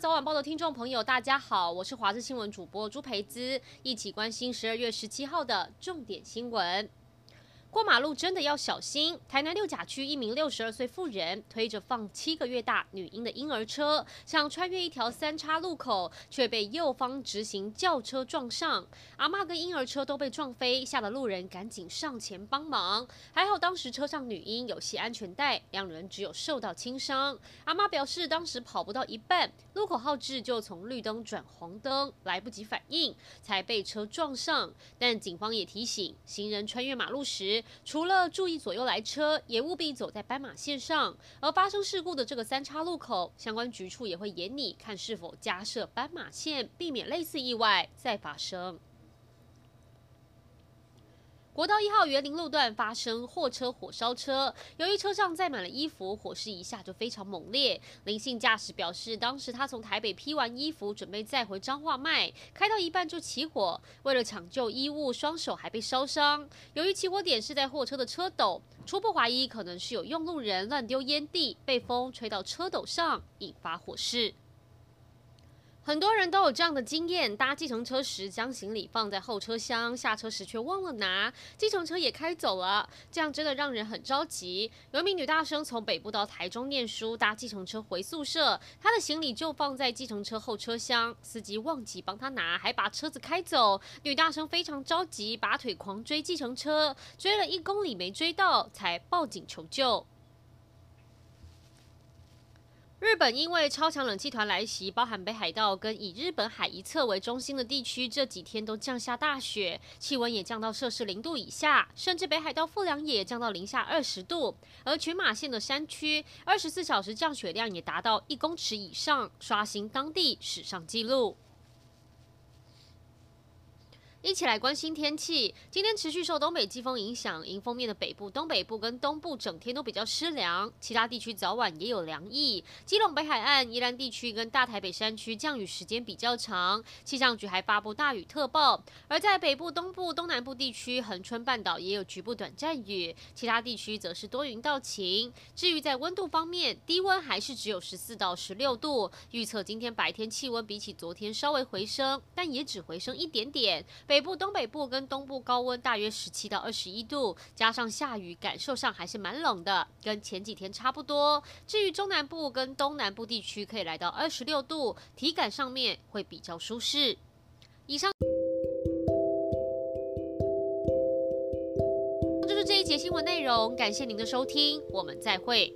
早晚报的听众朋友，大家好，我是华视新闻主播朱培姿，一起关心十二月十七号的重点新闻。过马路真的要小心！台南六甲区一名六十二岁妇人推着放七个月大女婴的婴儿车，想穿越一条三叉路口，却被右方直行轿车撞上。阿妈跟婴儿车都被撞飞，吓得路人赶紧上前帮忙。还好当时车上女婴有系安全带，两人只有受到轻伤。阿妈表示，当时跑不到一半，路口号志就从绿灯转黄灯，来不及反应，才被车撞上。但警方也提醒行人穿越马路时，除了注意左右来车，也务必走在斑马线上。而发生事故的这个三岔路口，相关局处也会严拟看是否加设斑马线，避免类似意外再发生。国道一号园林路段发生货车火烧车，由于车上载满了衣服，火势一下就非常猛烈。林姓驾驶表示，当时他从台北批完衣服，准备再回彰化卖，开到一半就起火，为了抢救衣物，双手还被烧伤。由于起火点是在货车的车斗，初步怀疑可能是有用路人乱丢烟蒂，被风吹到车斗上，引发火势。很多人都有这样的经验：搭计程车时将行李放在后车厢，下车时却忘了拿，计程车也开走了，这样真的让人很着急。有一名女大生从北部到台中念书，搭计程车回宿舍，她的行李就放在计程车后车厢，司机忘记帮她拿，还把车子开走。女大生非常着急，拔腿狂追计程车，追了一公里没追到，才报警求救。日本因为超强冷气团来袭，包含北海道跟以日本海一侧为中心的地区，这几天都降下大雪，气温也降到摄氏零度以下，甚至北海道富良野降到零下二十度。而群马县的山区，二十四小时降雪量也达到一公尺以上，刷新当地史上纪录。一起来关心天气。今天持续受东北季风影响，迎风面的北部、东北部跟东部整天都比较湿凉，其他地区早晚也有凉意。基隆北海岸、宜兰地区跟大台北山区降雨时间比较长，气象局还发布大雨特报。而在北部、东部、东南部地区，恒春半岛也有局部短暂雨，其他地区则是多云到晴。至于在温度方面，低温还是只有十四到十六度。预测今天白天气温比起昨天稍微回升，但也只回升一点点。北部、东北部跟东部高温大约十七到二十一度，加上下雨，感受上还是蛮冷的，跟前几天差不多。至于中南部跟东南部地区，可以来到二十六度，体感上面会比较舒适。以上就是这一节新闻内容，感谢您的收听，我们再会。